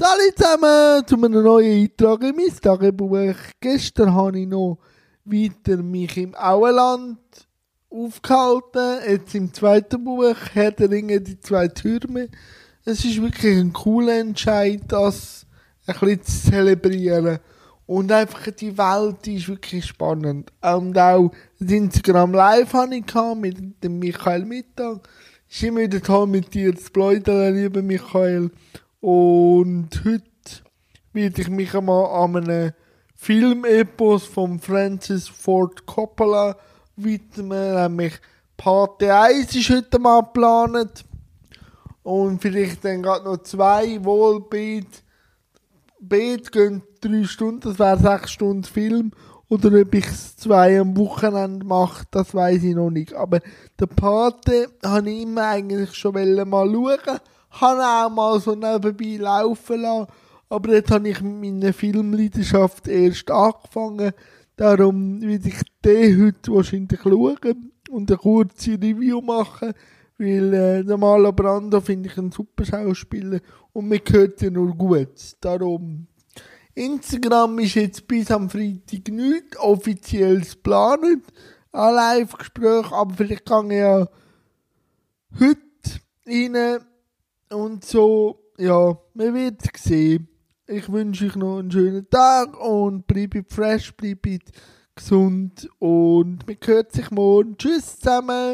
Salut zusammen zu einem neuen Eintrag in mein Tagebuch. Gestern habe ich noch weiter mich im Auenland aufgehalten. Jetzt im zweiten Buch, Herr der Ringe, die zwei Türme. Es ist wirklich ein cooler Entscheid, das ein bisschen zu zelebrieren. Und einfach die Welt ist wirklich spannend. Und auch das Instagram Live habe ich mit dem Michael Mittag. Ist immer wieder toll mit dir zu plaudern, lieber Michael. Und heute werde ich mich einmal an einem Filmepos von Francis Ford Coppola widmen, nämlich Pate 1 ist heute mal geplant. Und vielleicht dann gerade noch zwei, wohl beide, beide gehen drei Stunden, das wäre sechs Stunden Film. Oder ob ich es zwei am Wochenende mache, das weiß ich noch nicht. Aber der Pate habe ich immer eigentlich schon mal schauen habe auch mal so nebenbei laufen lassen. Aber jetzt habe ich mit meiner Filmleidenschaft erst angefangen. Darum will ich den heute wahrscheinlich schauen und eine kurze Review machen. Weil äh, der Marlon Brando finde ich ein super Schauspieler und mir gehört ja nur gut. Darum. Instagram ist jetzt bis am Freitag nicht offiziell geplant. Ein Live-Gespräch, aber vielleicht kann ich ja heute rein und so, ja, man wird sehen. Ich wünsche euch noch einen schönen Tag und bleibt fresh, bleibt gesund und man hört sich morgen. Tschüss zusammen.